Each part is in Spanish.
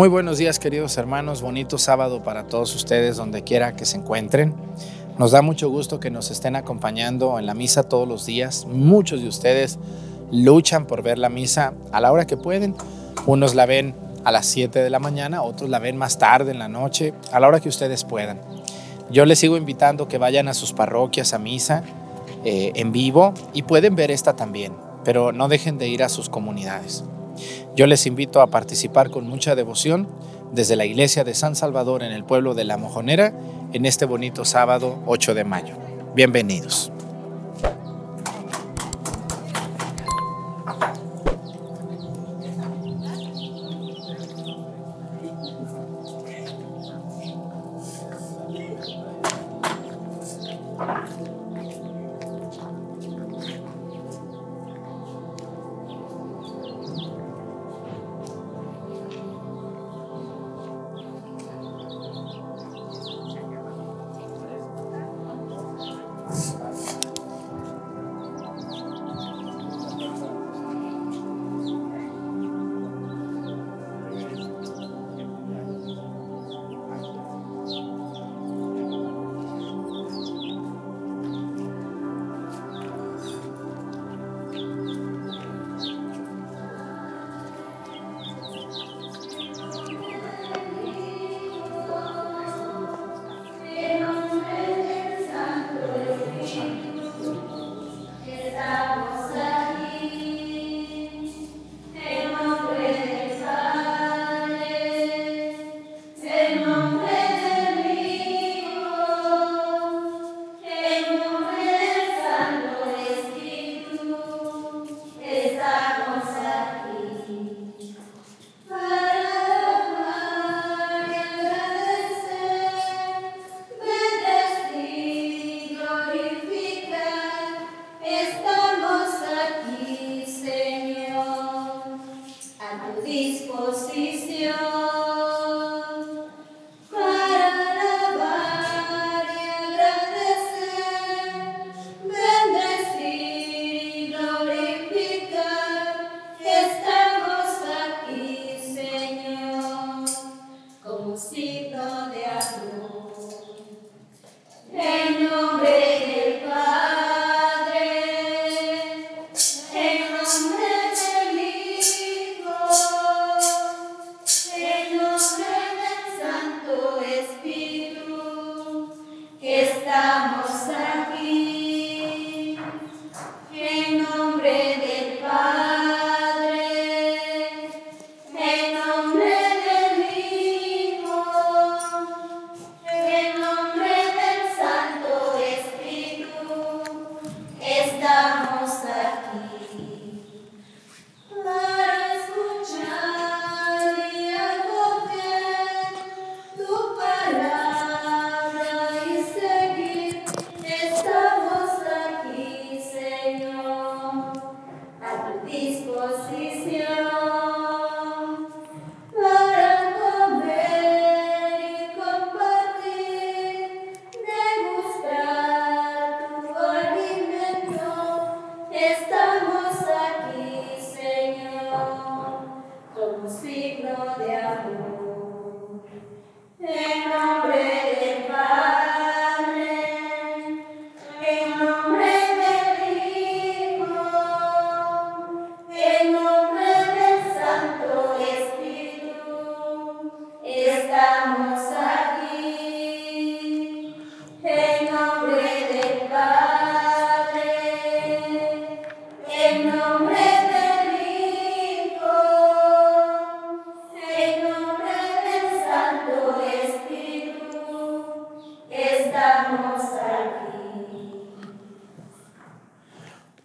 Muy buenos días queridos hermanos, bonito sábado para todos ustedes donde quiera que se encuentren. Nos da mucho gusto que nos estén acompañando en la misa todos los días. Muchos de ustedes luchan por ver la misa a la hora que pueden. Unos la ven a las 7 de la mañana, otros la ven más tarde en la noche, a la hora que ustedes puedan. Yo les sigo invitando que vayan a sus parroquias a misa eh, en vivo y pueden ver esta también, pero no dejen de ir a sus comunidades. Yo les invito a participar con mucha devoción desde la iglesia de San Salvador en el pueblo de La Mojonera en este bonito sábado 8 de mayo. Bienvenidos.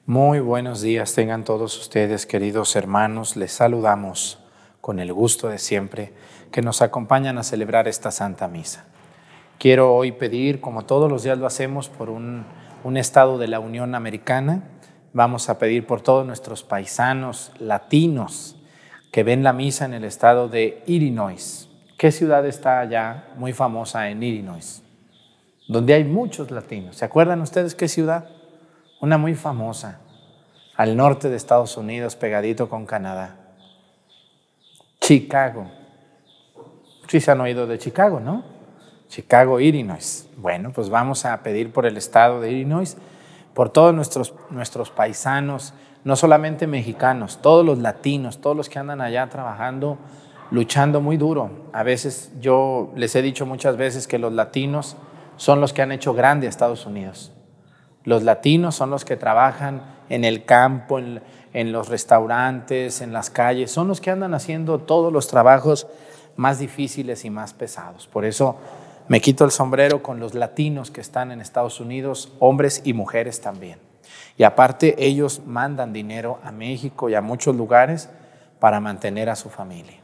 Muy buenos días tengan todos ustedes, queridos hermanos. Les saludamos con el gusto de siempre que nos acompañan a celebrar esta Santa Misa. Quiero hoy pedir, como todos los días lo hacemos, por un, un estado de la Unión Americana. Vamos a pedir por todos nuestros paisanos latinos que ven la misa en el estado de Illinois. ¿Qué ciudad está allá muy famosa en Illinois? Donde hay muchos latinos. ¿Se acuerdan ustedes qué ciudad? Una muy famosa al norte de Estados Unidos, pegadito con Canadá. Chicago. Sí se han oído de Chicago, ¿no? Chicago, Illinois. Bueno, pues vamos a pedir por el estado de Illinois, por todos nuestros, nuestros paisanos, no solamente mexicanos, todos los latinos, todos los que andan allá trabajando, luchando muy duro. A veces yo les he dicho muchas veces que los latinos son los que han hecho grande a Estados Unidos. Los latinos son los que trabajan en el campo, en, los restaurantes, en las calles, son los que andan haciendo todos los trabajos más difíciles y más pesados. Por eso me quito el sombrero con los latinos que están en Estados Unidos, hombres y mujeres también. Y aparte ellos mandan dinero a México y a muchos lugares para mantener a su familia.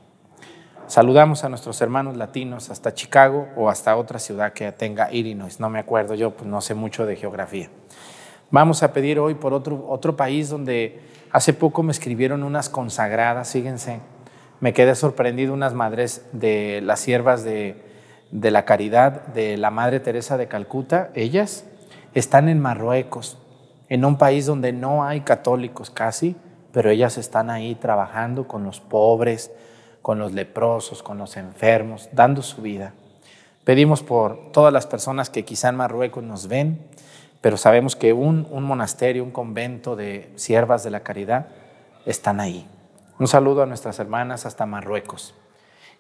Saludamos a nuestros hermanos latinos hasta Chicago o hasta otra ciudad que tenga Illinois. No me acuerdo, yo pues, no sé mucho de geografía. Vamos a pedir hoy por otro, otro país donde hace poco me escribieron unas consagradas, fíjense, me quedé sorprendido, unas madres de las siervas de, de la caridad de la Madre Teresa de Calcuta, ellas están en Marruecos, en un país donde no hay católicos casi, pero ellas están ahí trabajando con los pobres, con los leprosos, con los enfermos, dando su vida. Pedimos por todas las personas que quizá en Marruecos nos ven, pero sabemos que un, un monasterio, un convento de siervas de la caridad están ahí. Un saludo a nuestras hermanas hasta Marruecos.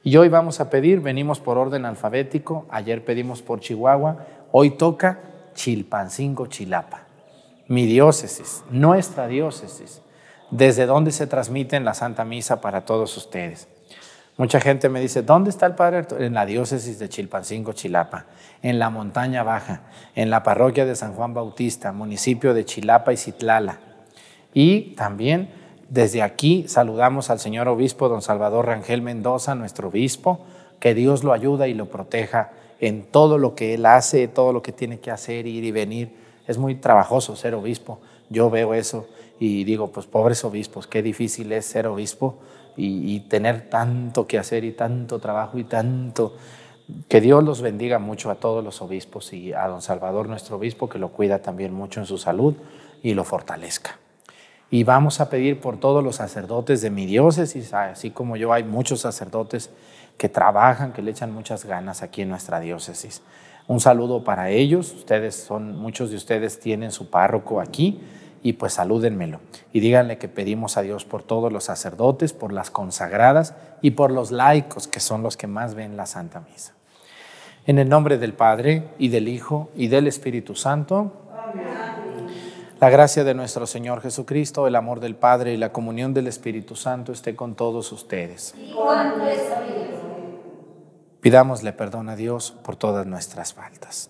Y hoy vamos a pedir, venimos por orden alfabético, ayer pedimos por Chihuahua, hoy toca Chilpancingo, Chilapa, mi diócesis, nuestra diócesis, desde donde se transmite la Santa Misa para todos ustedes. Mucha gente me dice, ¿dónde está el Padre En la diócesis de Chilpancingo, Chilapa, en la montaña baja, en la parroquia de San Juan Bautista, municipio de Chilapa y Citlala. Y también desde aquí saludamos al señor obispo don Salvador Rangel Mendoza, nuestro obispo, que Dios lo ayuda y lo proteja en todo lo que él hace, todo lo que tiene que hacer, ir y venir. Es muy trabajoso ser obispo. Yo veo eso y digo, pues pobres obispos, qué difícil es ser obispo y, tener tanto que hacer y tanto trabajo y tanto. Que Dios los bendiga mucho a todos los obispos y a don Salvador, nuestro obispo, que lo cuida también mucho en su salud y lo fortalezca. Y vamos a pedir por todos los sacerdotes de mi diócesis, así como yo hay muchos sacerdotes que trabajan, que le echan muchas ganas aquí en nuestra diócesis. Un saludo para ellos, ustedes son, muchos de ustedes tienen su párroco aquí, y pues salúdenmelo y díganle que pedimos a Dios por todos los sacerdotes, por las consagradas y por los laicos, que son los que más ven la Santa Misa. En el nombre del Padre y del Hijo y del Espíritu Santo. La gracia de nuestro Señor Jesucristo, el amor del Padre y la comunión del Espíritu Santo esté con todos ustedes. Pidámosle perdón a Dios por todas nuestras faltas.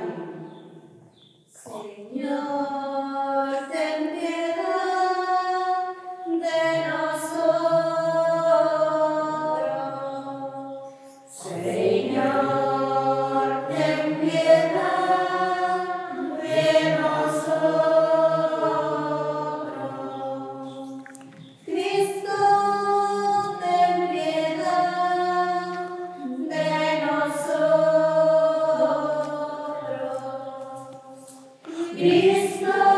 is the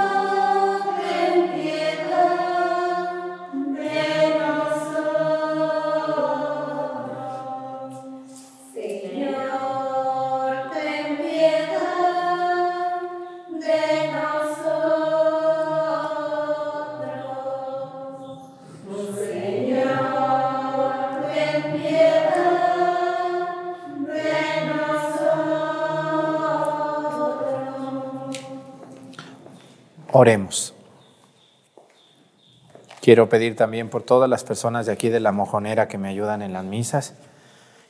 Oremos. Quiero pedir también por todas las personas de aquí de la mojonera que me ayudan en las misas.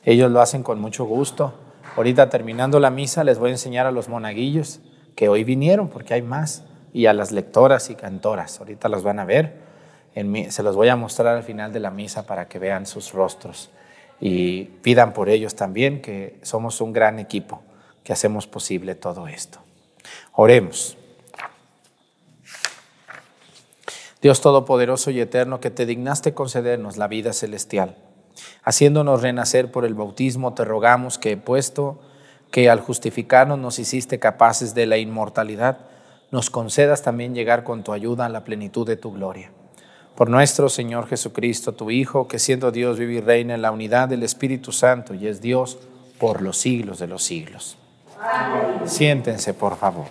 Ellos lo hacen con mucho gusto. Ahorita terminando la misa les voy a enseñar a los monaguillos que hoy vinieron porque hay más. y a las lectoras y cantoras. Ahorita las van a ver. se los voy a mostrar al final de la misa para que vean sus rostros y pidan por ellos también que somos un gran equipo que hacemos posible todo esto. Oremos. Dios Todopoderoso y Eterno, que te dignaste concedernos la vida celestial, haciéndonos renacer por el bautismo, te rogamos que, puesto que al justificarnos nos hiciste capaces de la inmortalidad, nos concedas también llegar con tu ayuda a la plenitud de tu gloria. Por nuestro Señor Jesucristo, tu Hijo, que siendo Dios vive y reina en la unidad del Espíritu Santo y es Dios por los siglos de los siglos. Amén. Siéntense, por favor.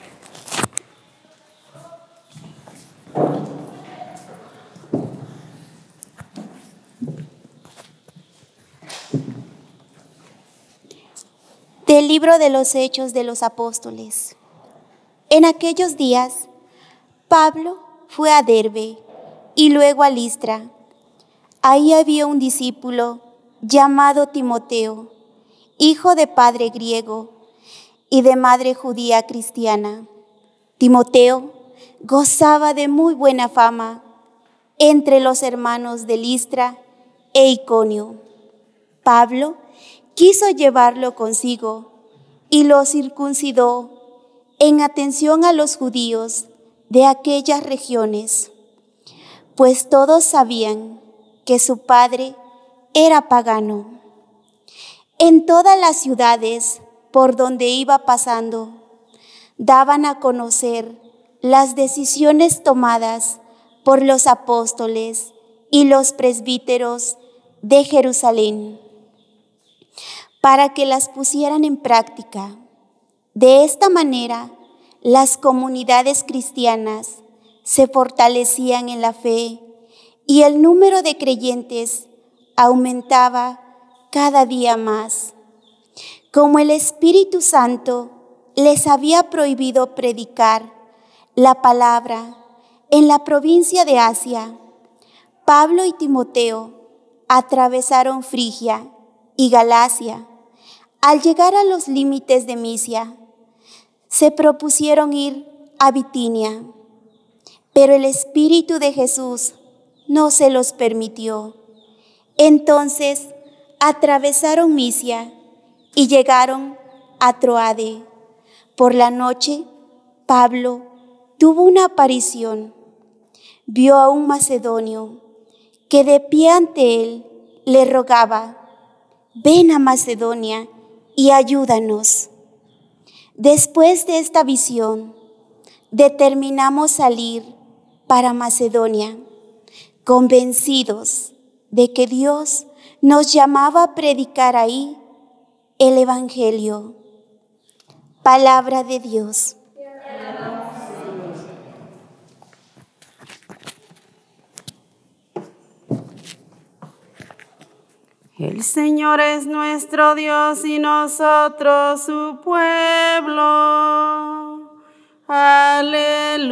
Del libro de los Hechos de los Apóstoles. En aquellos días, Pablo fue a Derbe y luego a Listra. Ahí había un discípulo llamado Timoteo, hijo de padre griego y de madre judía cristiana. Timoteo gozaba de muy buena fama entre los hermanos de Listra e Iconio. Pablo quiso llevarlo consigo y lo circuncidó en atención a los judíos de aquellas regiones pues todos sabían que su padre era pagano. En todas las ciudades por donde iba pasando, daban a conocer las decisiones tomadas por los apóstoles y los presbíteros de Jerusalén para que las pusieran en práctica. De esta manera, las comunidades cristianas se fortalecían en la fe y el número de creyentes aumentaba cada día más. Como el Espíritu Santo les había prohibido predicar la palabra en la provincia de Asia, Pablo y Timoteo atravesaron Frigia y Galacia. Al llegar a los límites de Misia, se propusieron ir a Bitinia pero el Espíritu de Jesús no se los permitió. Entonces atravesaron Misia y llegaron a Troade. Por la noche, Pablo tuvo una aparición. Vio a un macedonio que de pie ante él le rogaba, ven a Macedonia y ayúdanos. Después de esta visión, determinamos salir para Macedonia, convencidos de que Dios nos llamaba a predicar ahí el Evangelio. Palabra de Dios. El Señor es nuestro Dios y nosotros su pueblo. Aleluya.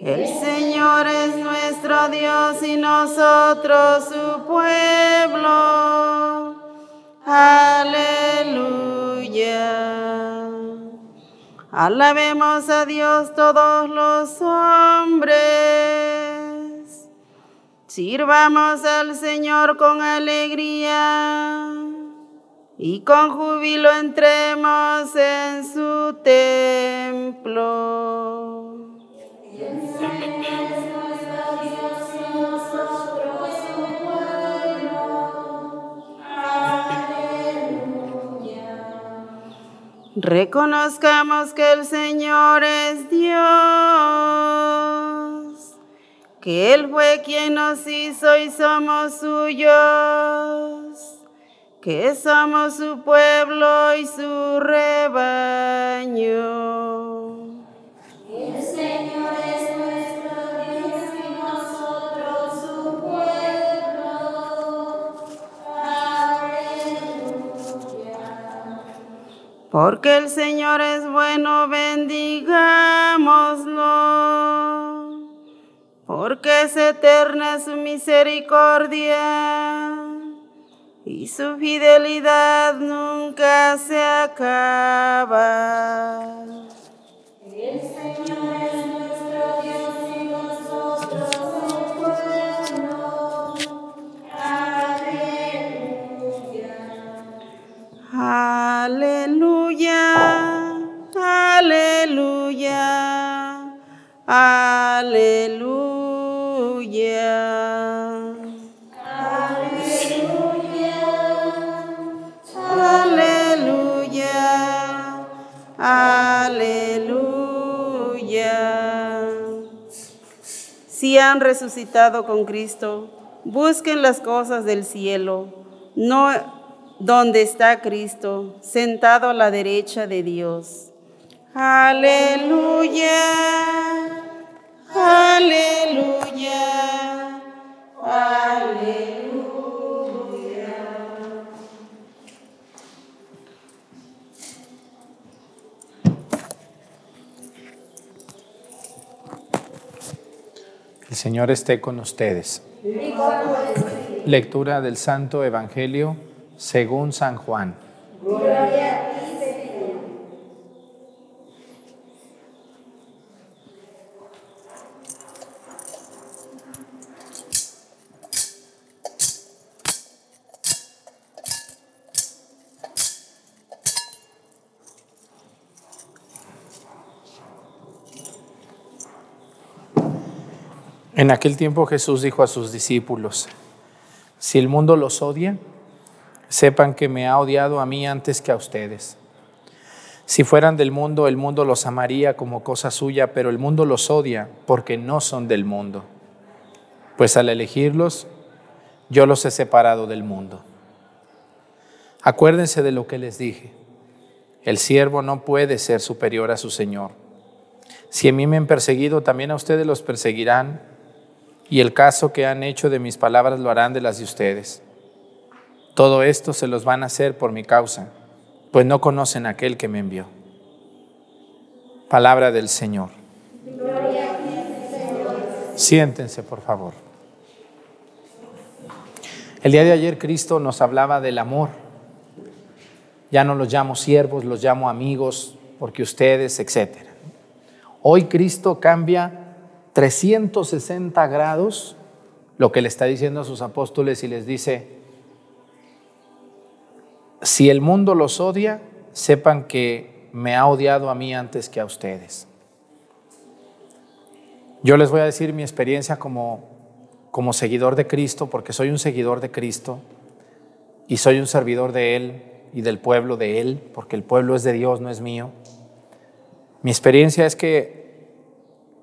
El Señor es nuestro Dios y nosotros su pueblo. Aleluya. Alabemos a Dios todos los hombres. Sirvamos al Señor con alegría y con júbilo entremos en su templo. Reconozcamos que el Señor es Dios, que Él fue quien nos hizo y somos suyos que somos su pueblo y su rebaño. El Señor es nuestro Dios y nosotros su pueblo. Aleluya. Porque el Señor es bueno, bendigámoslo porque es eterna su misericordia y su fidelidad nunca se acaba. El Señor es nuestro Dios y nosotros. Aleluya. Aleluya. Aleluya. Aleluya, aleluya. Si han resucitado con Cristo, busquen las cosas del cielo, no donde está Cristo, sentado a la derecha de Dios. Aleluya, aleluya, aleluya. El Señor esté con ustedes. Lectura del Santo Evangelio según San Juan. En aquel tiempo Jesús dijo a sus discípulos, si el mundo los odia, sepan que me ha odiado a mí antes que a ustedes. Si fueran del mundo, el mundo los amaría como cosa suya, pero el mundo los odia porque no son del mundo. Pues al elegirlos, yo los he separado del mundo. Acuérdense de lo que les dije. El siervo no puede ser superior a su Señor. Si a mí me han perseguido, también a ustedes los perseguirán, y el caso que han hecho de mis palabras lo harán de las de ustedes. Todo esto se los van a hacer por mi causa, pues no conocen a aquel que me envió. Palabra del Señor. Siéntense, por favor. El día de ayer Cristo nos hablaba del amor. Ya no los llamo siervos, los llamo amigos, porque ustedes, etc. Hoy Cristo cambia 360 grados lo que le está diciendo a sus apóstoles y les dice, si el mundo los odia, sepan que me ha odiado a mí antes que a ustedes. Yo les voy a decir mi experiencia como, como seguidor de Cristo, porque soy un seguidor de Cristo y soy un servidor de Él y del pueblo de Él, porque el pueblo es de Dios, no es mío. Mi experiencia es que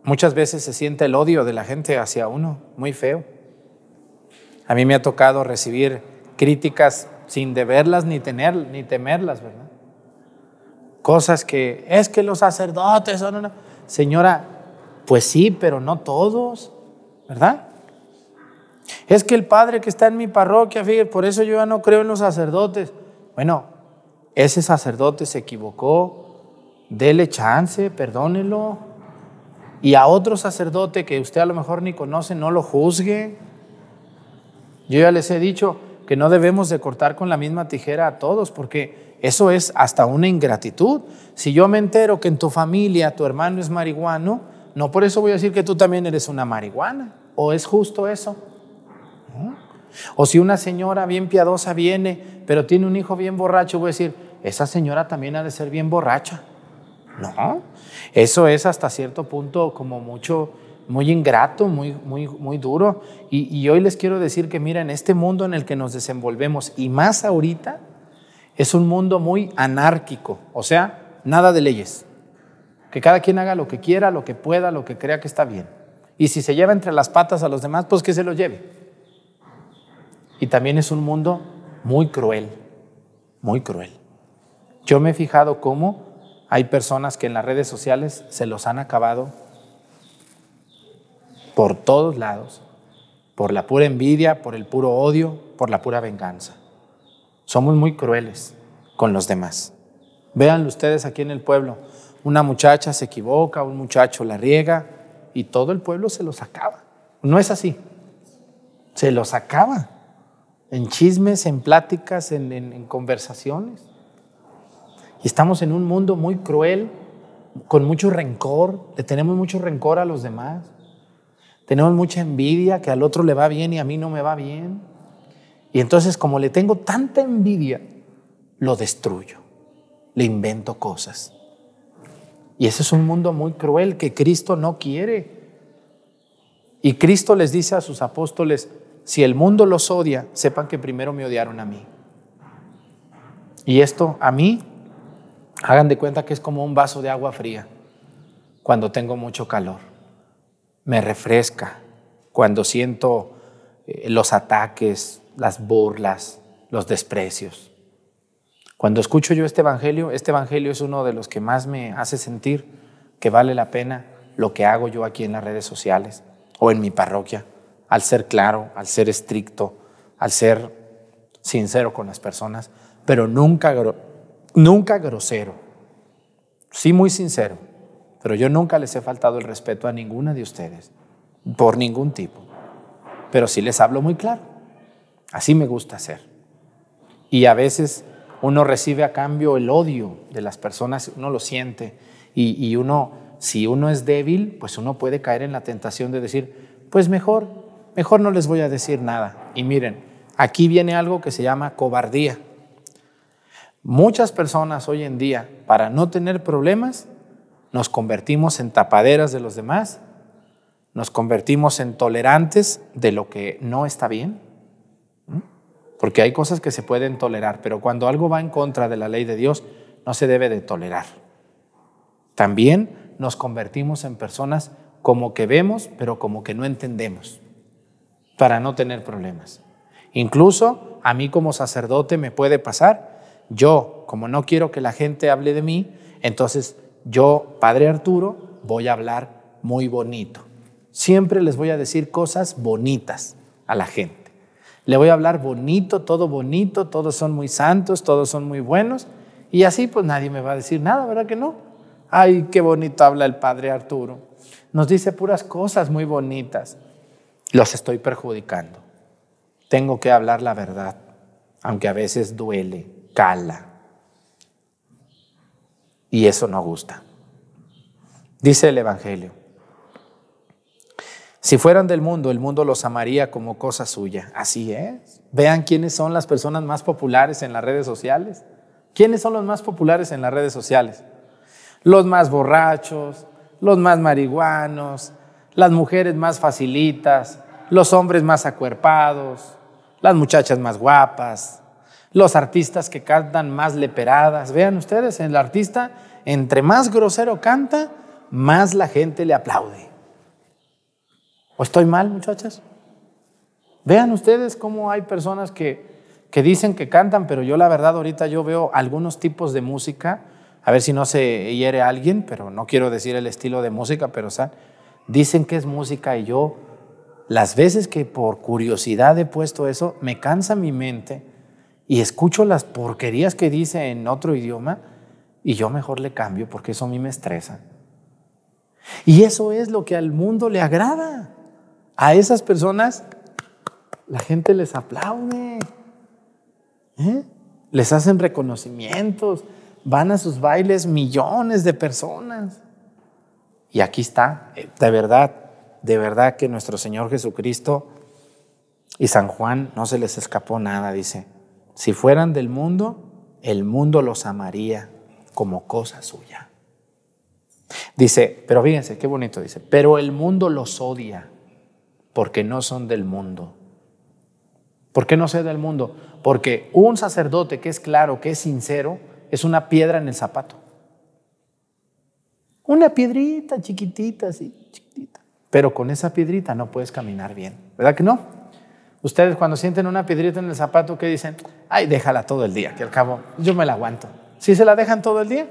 muchas veces se siente el odio de la gente hacia uno, muy feo. A mí me ha tocado recibir críticas sin deberlas ni tener ni temerlas, ¿verdad? Cosas que es que los sacerdotes son una señora, pues sí, pero no todos, ¿verdad? Es que el padre que está en mi parroquia, fíjate, por eso yo ya no creo en los sacerdotes. Bueno, ese sacerdote se equivocó, dele chance, perdónelo. Y a otro sacerdote que usted a lo mejor ni conoce, no lo juzgue. Yo ya les he dicho que no debemos de cortar con la misma tijera a todos, porque eso es hasta una ingratitud. Si yo me entero que en tu familia tu hermano es marihuano, no por eso voy a decir que tú también eres una marihuana. ¿O es justo eso? O si una señora bien piadosa viene, pero tiene un hijo bien borracho, voy a decir, esa señora también ha de ser bien borracha. No, eso es hasta cierto punto como mucho, muy ingrato, muy, muy, muy duro. Y, y hoy les quiero decir que, mira, en este mundo en el que nos desenvolvemos, y más ahorita, es un mundo muy anárquico, o sea, nada de leyes. Que cada quien haga lo que quiera, lo que pueda, lo que crea que está bien. Y si se lleva entre las patas a los demás, pues que se lo lleve. Y también es un mundo muy cruel, muy cruel. Yo me he fijado cómo hay personas que en las redes sociales se los han acabado por todos lados, por la pura envidia, por el puro odio, por la pura venganza. Somos muy crueles con los demás. Véanlo ustedes aquí en el pueblo. Una muchacha se equivoca, un muchacho la riega y todo el pueblo se los acaba. No es así. Se los acaba. En chismes, en pláticas, en, en conversaciones. Y estamos en un mundo muy cruel, con mucho rencor, le tenemos mucho rencor a los demás. Tenemos mucha envidia, que al otro le va bien y a mí no me va bien. Y entonces como le tengo tanta envidia, lo destruyo, le invento cosas. Y ese es un mundo muy cruel que Cristo no quiere. Y Cristo les dice a sus apóstoles, si el mundo los odia, sepan que primero me odiaron a mí. Y esto a mí, hagan de cuenta que es como un vaso de agua fría cuando tengo mucho calor. Me refresca cuando siento eh, los ataques, las burlas, los desprecios. Cuando escucho yo este Evangelio, este Evangelio es uno de los que más me hace sentir que vale la pena lo que hago yo aquí en las redes sociales o en mi parroquia, al ser claro, al ser estricto, al ser sincero con las personas, pero nunca, nunca grosero. Sí muy sincero, pero yo nunca les he faltado el respeto a ninguna de ustedes, por ningún tipo. Pero sí les hablo muy claro. Así me gusta hacer. Y a veces uno recibe a cambio el odio de las personas, uno lo siente. Y, y uno, si uno es débil, pues uno puede caer en la tentación de decir, pues mejor, mejor no les voy a decir nada. Y miren, aquí viene algo que se llama cobardía. Muchas personas hoy en día, para no tener problemas, nos convertimos en tapaderas de los demás, nos convertimos en tolerantes de lo que no está bien, porque hay cosas que se pueden tolerar, pero cuando algo va en contra de la ley de Dios, no se debe de tolerar. También nos convertimos en personas como que vemos, pero como que no entendemos, para no tener problemas. Incluso a mí como sacerdote me puede pasar yo, como no quiero que la gente hable de mí, entonces yo, Padre Arturo, voy a hablar muy bonito. Siempre les voy a decir cosas bonitas a la gente. Le voy a hablar bonito, todo bonito, todos son muy santos, todos son muy buenos. Y así pues nadie me va a decir nada, ¿verdad que no? Ay, qué bonito habla el Padre Arturo. Nos dice puras cosas muy bonitas. Los estoy perjudicando. Tengo que hablar la verdad, aunque a veces duele cala. Y eso no gusta. Dice el Evangelio, si fueran del mundo, el mundo los amaría como cosa suya. Así es. Vean quiénes son las personas más populares en las redes sociales. ¿Quiénes son los más populares en las redes sociales? Los más borrachos, los más marihuanos, las mujeres más facilitas, los hombres más acuerpados, las muchachas más guapas, los artistas que cantan más leperadas. Vean ustedes, el artista, entre más grosero canta, más la gente le aplaude. ¿O estoy mal, muchachas? Vean ustedes cómo hay personas que, que dicen que cantan, pero yo la verdad ahorita yo veo algunos tipos de música, a ver si no se hiere alguien, pero no quiero decir el estilo de música, pero dicen que es música y yo las veces que por curiosidad he puesto eso, me cansa mi mente y escucho las porquerías que dice en otro idioma y yo mejor le cambio porque eso a mí me estresa. Y eso es lo que al mundo le agrada. A esas personas la gente les aplaude, ¿eh? les hacen reconocimientos, van a sus bailes millones de personas. Y aquí está, eh, de verdad, de verdad que nuestro Señor Jesucristo y San Juan no se les escapó nada, dice. Si fueran del mundo, el mundo los amaría como cosa suya. Dice, pero fíjense, qué bonito dice, pero el mundo los odia porque no son del mundo. ¿Por qué no sé del mundo? Porque un sacerdote que es claro, que es sincero, es una piedra en el zapato. Una piedrita chiquitita, así, chiquitita. Pero con esa piedrita no puedes caminar bien. ¿Verdad que no? Ustedes cuando sienten una piedrita en el zapato, ¿qué dicen? Ay, déjala todo el día, que al cabo yo me la aguanto. ¿Sí se la dejan todo el día?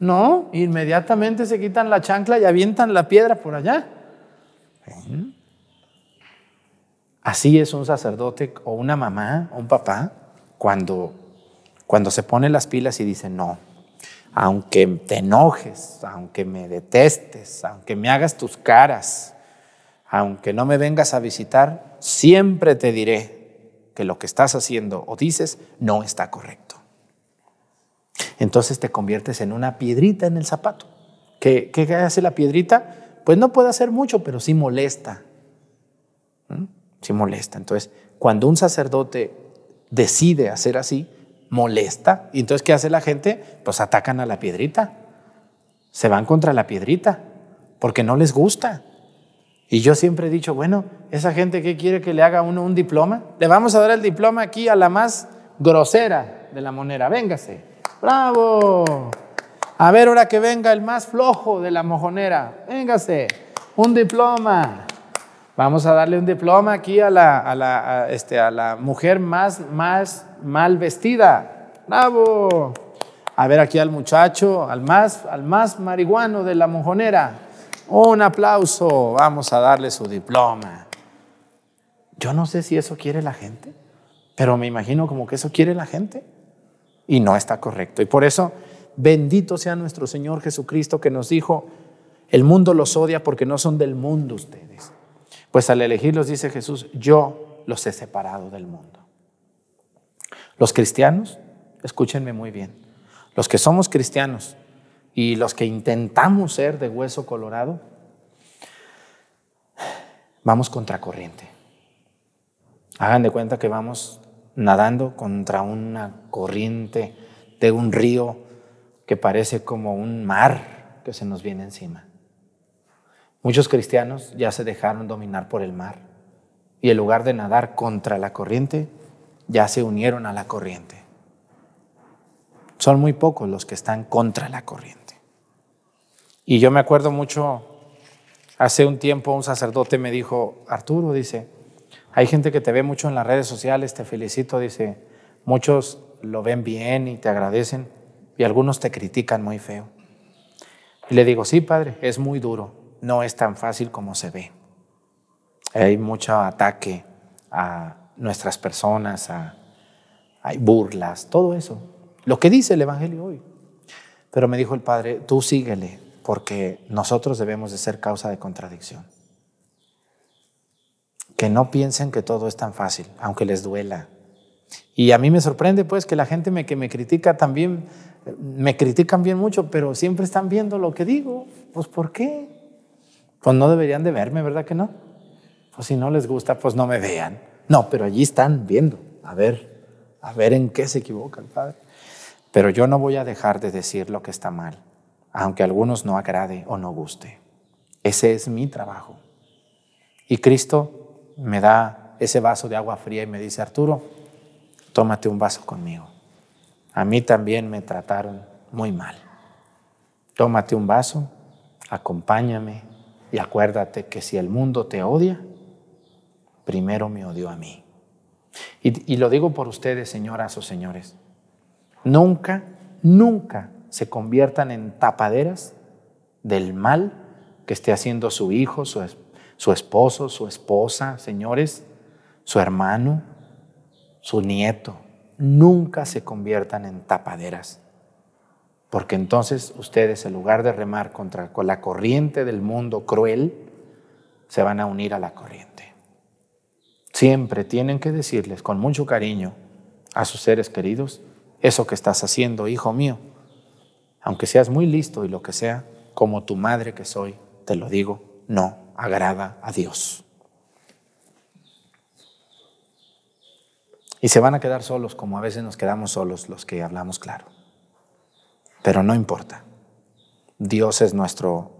No, inmediatamente se quitan la chancla y avientan la piedra por allá. Así es un sacerdote o una mamá o un papá cuando, cuando se pone las pilas y dice, no, aunque te enojes, aunque me detestes, aunque me hagas tus caras, aunque no me vengas a visitar, siempre te diré que lo que estás haciendo o dices no está correcto. Entonces te conviertes en una piedrita en el zapato. ¿Qué, hace la piedrita? Pues no puede hacer mucho, pero sí molesta. ¿Mm? Sí molesta. Entonces, cuando un sacerdote decide hacer así, molesta. Y entonces, ¿qué hace la gente? Pues atacan a la piedrita. Se van contra la piedrita porque no les gusta. Y yo siempre he dicho, bueno, esa gente que quiere que le haga uno un diploma, le vamos a dar el diploma aquí a la más grosera de la monera. Véngase. Bravo. A ver, ahora que venga el más flojo de la mojonera. Véngase. Un diploma. Vamos a darle un diploma aquí a la, a la, este, a la mujer más, más mal vestida. Bravo. A ver aquí al muchacho, al más, al más marihuano de la mojonera. Un aplauso. Vamos a darle su diploma. Yo no sé si eso quiere la gente, pero me imagino como que eso quiere la gente y no está correcto. Y por eso, bendito sea nuestro Señor Jesucristo que nos dijo, el mundo los odia porque no son del mundo ustedes. Pues al elegirlos, dice Jesús, yo los he separado del mundo. Los cristianos, escúchenme muy bien, los que somos cristianos y los que intentamos ser de hueso colorado, vamos contracorriente. Hagan de cuenta que vamos nadando contra una corriente de un río que parece como un mar que se nos viene encima. Muchos cristianos ya se dejaron dominar por el mar y en lugar de nadar contra la corriente, ya se unieron a la corriente. Son muy pocos los que están contra la corriente. Y yo me acuerdo mucho, hace un tiempo un sacerdote me dijo, Arturo, dice, hay gente que te ve mucho en las redes sociales, te felicito, dice, muchos lo ven bien y te agradecen y algunos te critican muy feo. Y le digo, sí, padre, es muy duro, no es tan fácil como se ve. Hay mucho ataque a nuestras personas, hay burlas, todo eso. Lo que dice el Evangelio hoy. Pero me dijo el Padre, tú síguele, porque nosotros debemos de ser causa de contradicción. Que no piensen que todo es tan fácil, aunque les duela. Y a mí me sorprende pues que la gente me, que me critica también, me critican bien mucho, pero siempre están viendo lo que digo. Pues ¿por qué? Pues no deberían de verme, ¿verdad que no? Pues si no les gusta, pues no me vean. No, pero allí están viendo, a ver, a ver en qué se equivoca el Padre. Pero yo no voy a dejar de decir lo que está mal, aunque a algunos no agrade o no guste. Ese es mi trabajo. Y Cristo me da ese vaso de agua fría y me dice, Arturo, tómate un vaso conmigo. A mí también me trataron muy mal. Tómate un vaso, acompáñame, y acuérdate que si el mundo te odia, primero me odió a mí. Y, y, lo digo por ustedes, señoras o señores. Nunca, nunca se conviertan en tapaderas del mal que esté haciendo su hijo, su, su esposo, su esposa, señores, su hermano, su nieto. Nunca se conviertan en tapaderas porque entonces ustedes, en lugar de remar contra con la corriente del mundo cruel, se van a unir a la corriente. Siempre tienen que decirles con mucho cariño a sus seres queridos, eso que estás haciendo, hijo mío, aunque seas muy listo y lo que sea, como tu madre que soy, te lo digo, no agrada a Dios. Y se van a quedar solos como a veces nos quedamos solos los que hablamos claro. Pero no importa. Dios es nuestro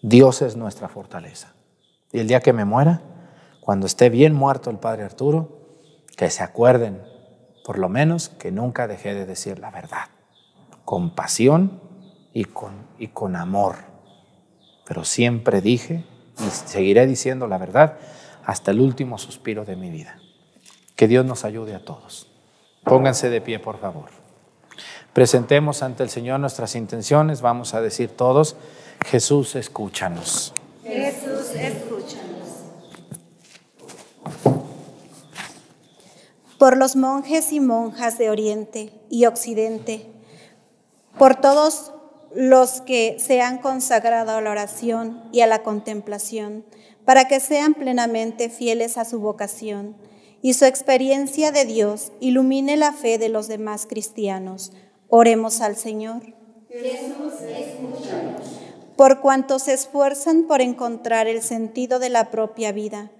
Dios es nuestra fortaleza. Y el día que me muera, cuando esté bien muerto el padre Arturo, que se acuerden, por lo menos, que nunca dejé de decir la verdad, con pasión y con, y con amor. Pero siempre dije y seguiré diciendo la verdad hasta el último suspiro de mi vida. Que Dios nos ayude a todos. Pónganse de pie, por favor. Presentemos ante el Señor nuestras intenciones. Vamos a decir todos, Jesús, escúchanos. Jesús, escúchanos. Por los monjes y monjas de Oriente y Occidente, por todos los que se han consagrado a la oración y a la contemplación, para que sean plenamente fieles a su vocación y su experiencia de Dios ilumine la fe de los demás cristianos Oremos al Señor. Jesús, escúchanos. Por cuanto se esfuerzan por encontrar el sentido de la propia vida,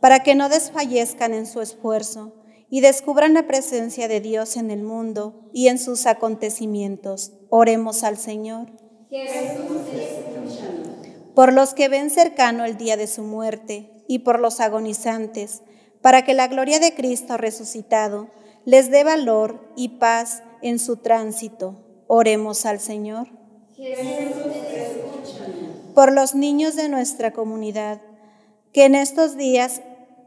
para que no desfallezcan en su esfuerzo y descubran la presencia de Dios en el mundo y en sus acontecimientos. Oremos al Señor. Por los que ven cercano el día de su muerte y por los agonizantes, para que la gloria de Cristo resucitado les dé valor y paz en su tránsito. Oremos al Señor. Por los niños de nuestra comunidad, que en estos días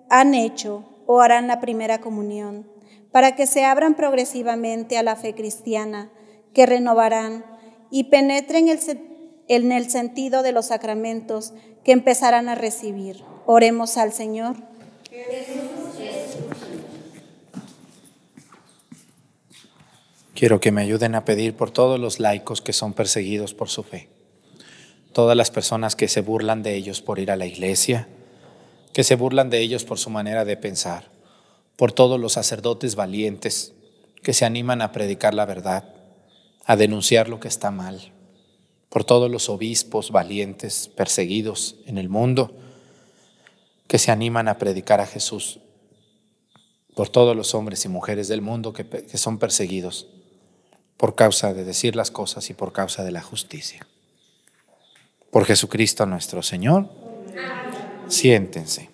han hecho o harán la primera comunión, para que se abran progresivamente a la fe cristiana, que renovarán y penetren en el sentido de los sacramentos que empezarán a recibir. Oremos al Señor. Quiero que me ayuden a pedir por todos los laicos que son perseguidos por su fe, todas las personas que se burlan de ellos por ir a la iglesia, que se burlan de ellos por su manera de pensar, por todos los sacerdotes valientes que se animan a predicar la verdad, a denunciar lo que está mal, por todos los obispos valientes perseguidos en el mundo que se animan a predicar a Jesús, por todos los hombres y mujeres del mundo que, que son perseguidos por causa de decir las cosas y por causa de la justicia. Por Jesucristo nuestro Señor. Siéntense.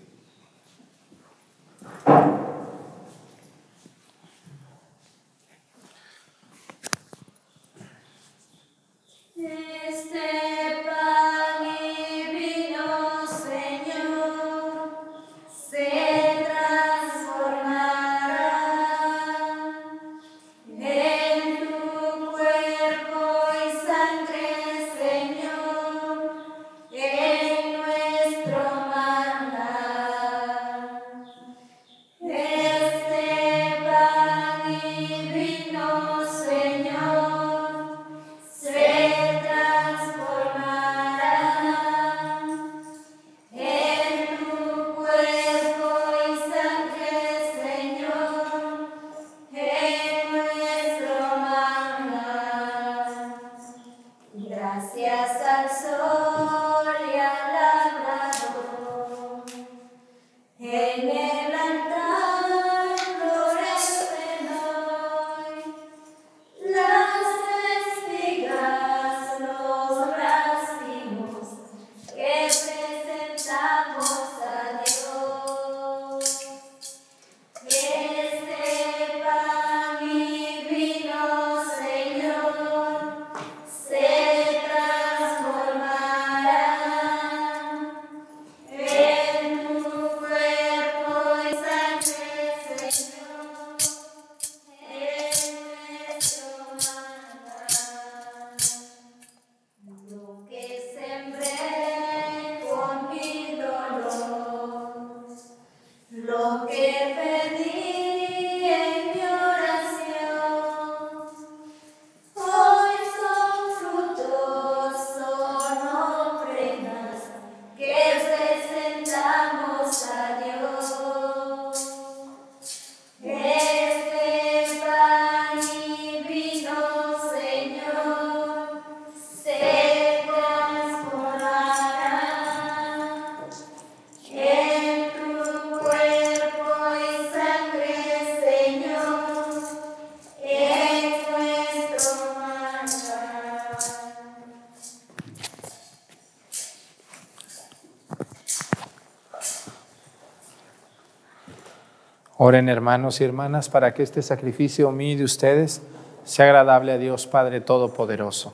Oren hermanos y hermanas para que este sacrificio mío y de ustedes sea agradable a Dios Padre Todopoderoso.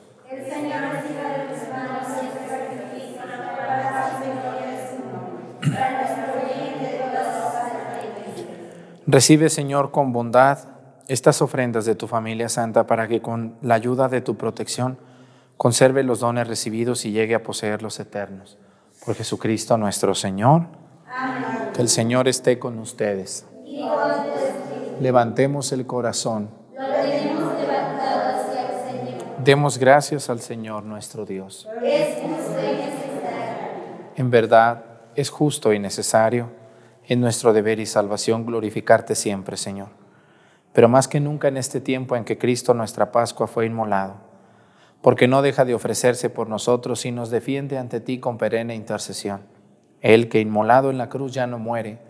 Recibe, Señor, con bondad estas ofrendas de tu familia santa para que con la ayuda de tu protección conserve los dones recibidos y llegue a poseer los eternos. Por Jesucristo nuestro Señor. Que el Señor esté con ustedes. Levantemos el corazón. Demos gracias al Señor nuestro Dios. En verdad, es justo y necesario en nuestro deber y salvación glorificarte siempre, Señor. Pero más que nunca en este tiempo en que Cristo nuestra Pascua fue inmolado, porque no deja de ofrecerse por nosotros y nos defiende ante ti con perenne intercesión. Él que inmolado en la cruz ya no muere,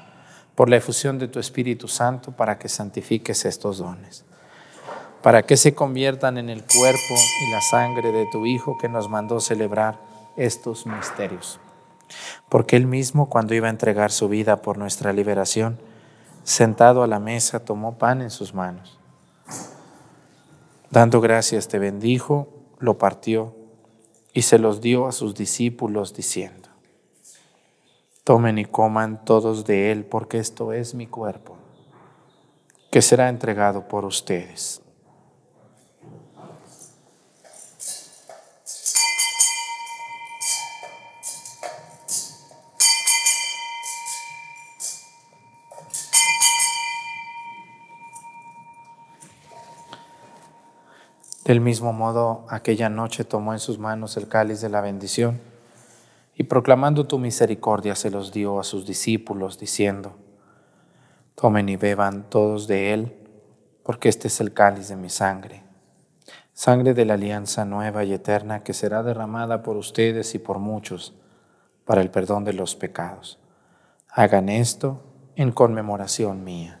por la efusión de tu Espíritu Santo para que santifiques estos dones, para que se conviertan en el cuerpo y la sangre de tu Hijo que nos mandó celebrar estos misterios. Porque Él mismo, cuando iba a entregar su vida por nuestra liberación, sentado a la mesa, tomó pan en sus manos. Dando gracias, te bendijo, lo partió y se los dio a sus discípulos diciendo, Tomen y coman todos de él, porque esto es mi cuerpo, que será entregado por ustedes. Del mismo modo, aquella noche tomó en sus manos el cáliz de la bendición y proclamando tu misericordia se los dio a sus discípulos, diciendo, Tomen y beban todos de él, porque este es el cáliz de mi sangre, sangre de la alianza nueva y eterna que será derramada por ustedes y por muchos para el perdón de los pecados. Hagan esto en conmemoración mía.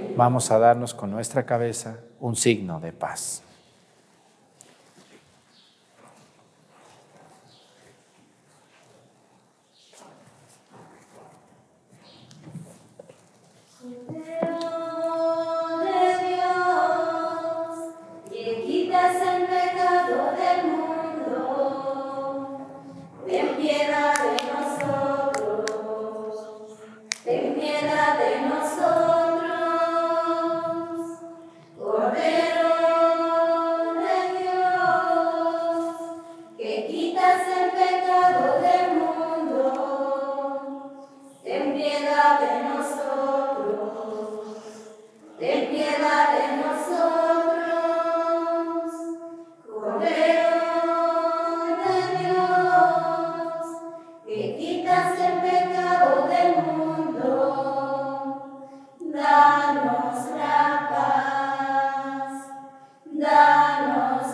Vamos a darnos con nuestra cabeza un signo de paz.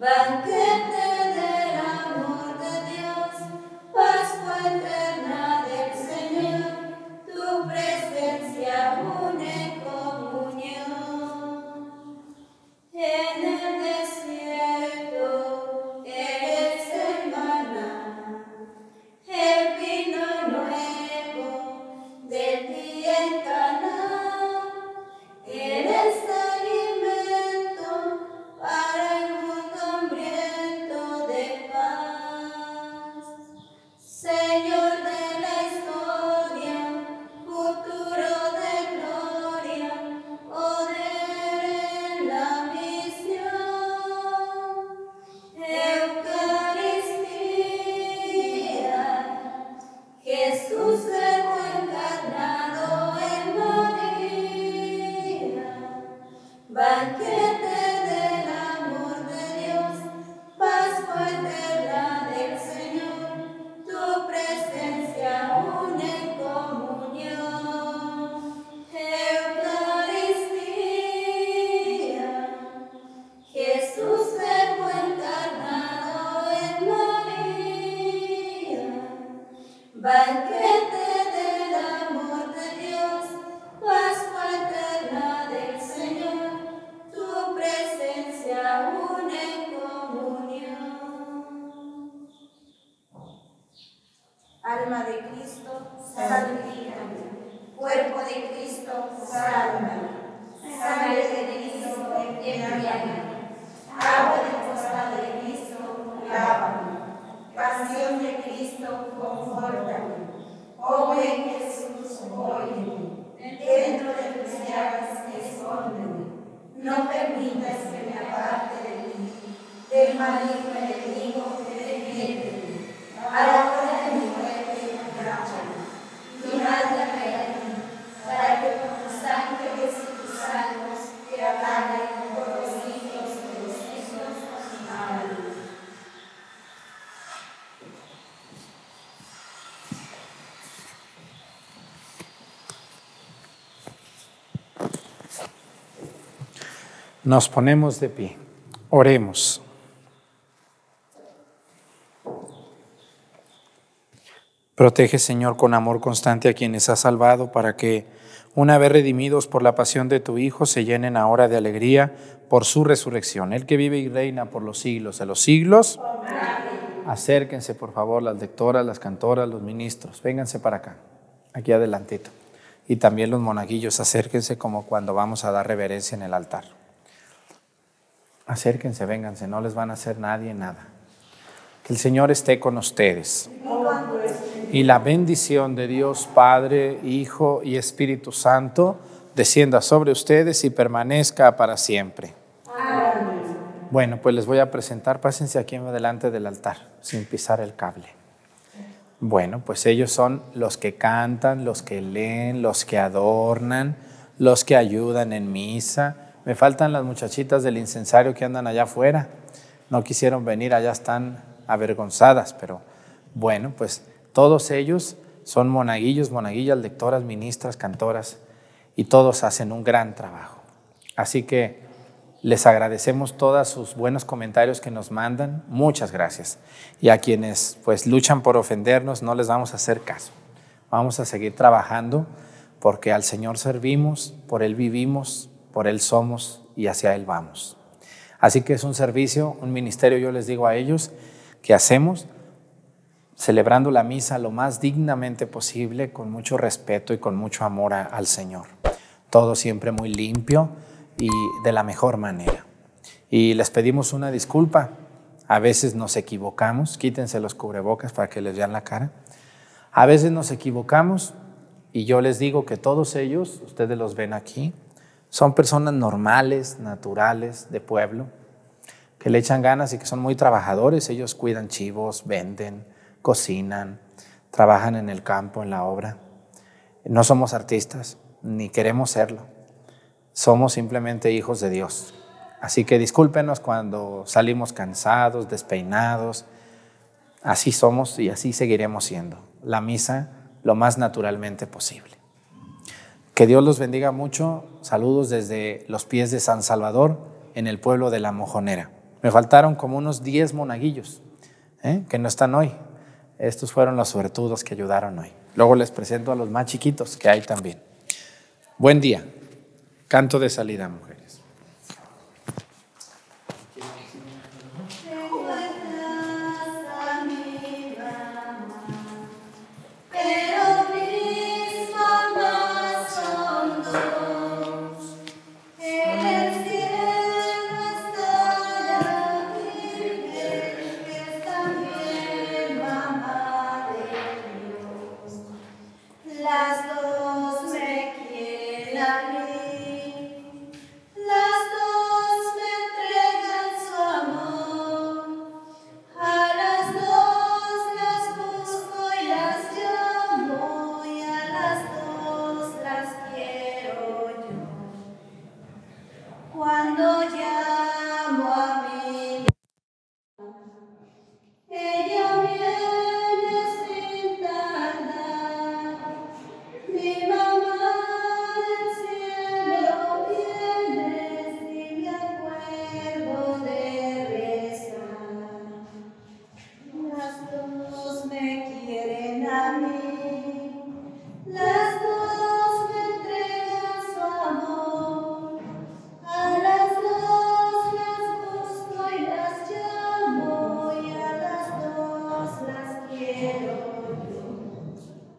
Bank Cristo, sálvame. Sangre de Cristo, envíame. Agua del costado de Cristo, lávame. Pasión de Cristo, confórtame. Oh buen Jesús, óyeme. Dentro de tus llagas, escóndeme. No permitas que me aparte de ti. Del maligno enemigo, defiéndeme. A la hora de mi muerte, grábame. Y mándame a ti, para que con tus ángeles y tus salvos te apague por los siglos de los siglos. Amén. Nos ponemos de pie. Oremos. Protege, Señor, con amor constante a quienes has salvado para que, una vez redimidos por la pasión de tu Hijo, se llenen ahora de alegría por su resurrección. El que vive y reina por los siglos de los siglos. Acérquense, por favor, las lectoras, las cantoras, los ministros. Vénganse para acá, aquí adelantito. Y también los monaguillos, acérquense como cuando vamos a dar reverencia en el altar. Acérquense, vénganse, no les van a hacer nadie nada. Que el Señor esté con ustedes. Y la bendición de Dios Padre, Hijo y Espíritu Santo descienda sobre ustedes y permanezca para siempre. Bueno, pues les voy a presentar, pásense aquí delante del altar, sin pisar el cable. Bueno, pues ellos son los que cantan, los que leen, los que adornan, los que ayudan en misa. Me faltan las muchachitas del incensario que andan allá afuera. No quisieron venir, allá están avergonzadas, pero bueno, pues todos ellos son monaguillos, monaguillas, lectoras, ministras, cantoras, y todos hacen un gran trabajo. Así que les agradecemos todos sus buenos comentarios que nos mandan. Muchas gracias. Y a quienes pues luchan por ofendernos, no les vamos a hacer caso. Vamos a seguir trabajando porque al Señor servimos, por Él vivimos, por Él somos y hacia Él vamos. Así que es un servicio, un ministerio, yo les digo a ellos, que hacemos celebrando la misa lo más dignamente posible, con mucho respeto y con mucho amor al Señor. Todo siempre muy limpio y de la mejor manera. Y les pedimos una disculpa. A veces nos equivocamos, quítense los cubrebocas para que les vean la cara. A veces nos equivocamos y yo les digo que todos ellos, ustedes los ven aquí, son personas normales, naturales, de pueblo, que le echan ganas y que son muy trabajadores. Ellos cuidan chivos, venden, cocinan, trabajan en el campo, en la obra. No somos artistas, ni queremos serlo. Somos simplemente hijos de Dios. Así que discúlpenos cuando salimos cansados, despeinados. Así somos y así seguiremos siendo. La misa lo más naturalmente posible. Que Dios los bendiga mucho. Saludos desde los pies de San Salvador, en el pueblo de La Mojonera. Me faltaron como unos 10 monaguillos ¿eh? que no están hoy. Estos fueron los suertudos que ayudaron hoy. Luego les presento a los más chiquitos que hay también. Buen día. Canto de salida, mujeres.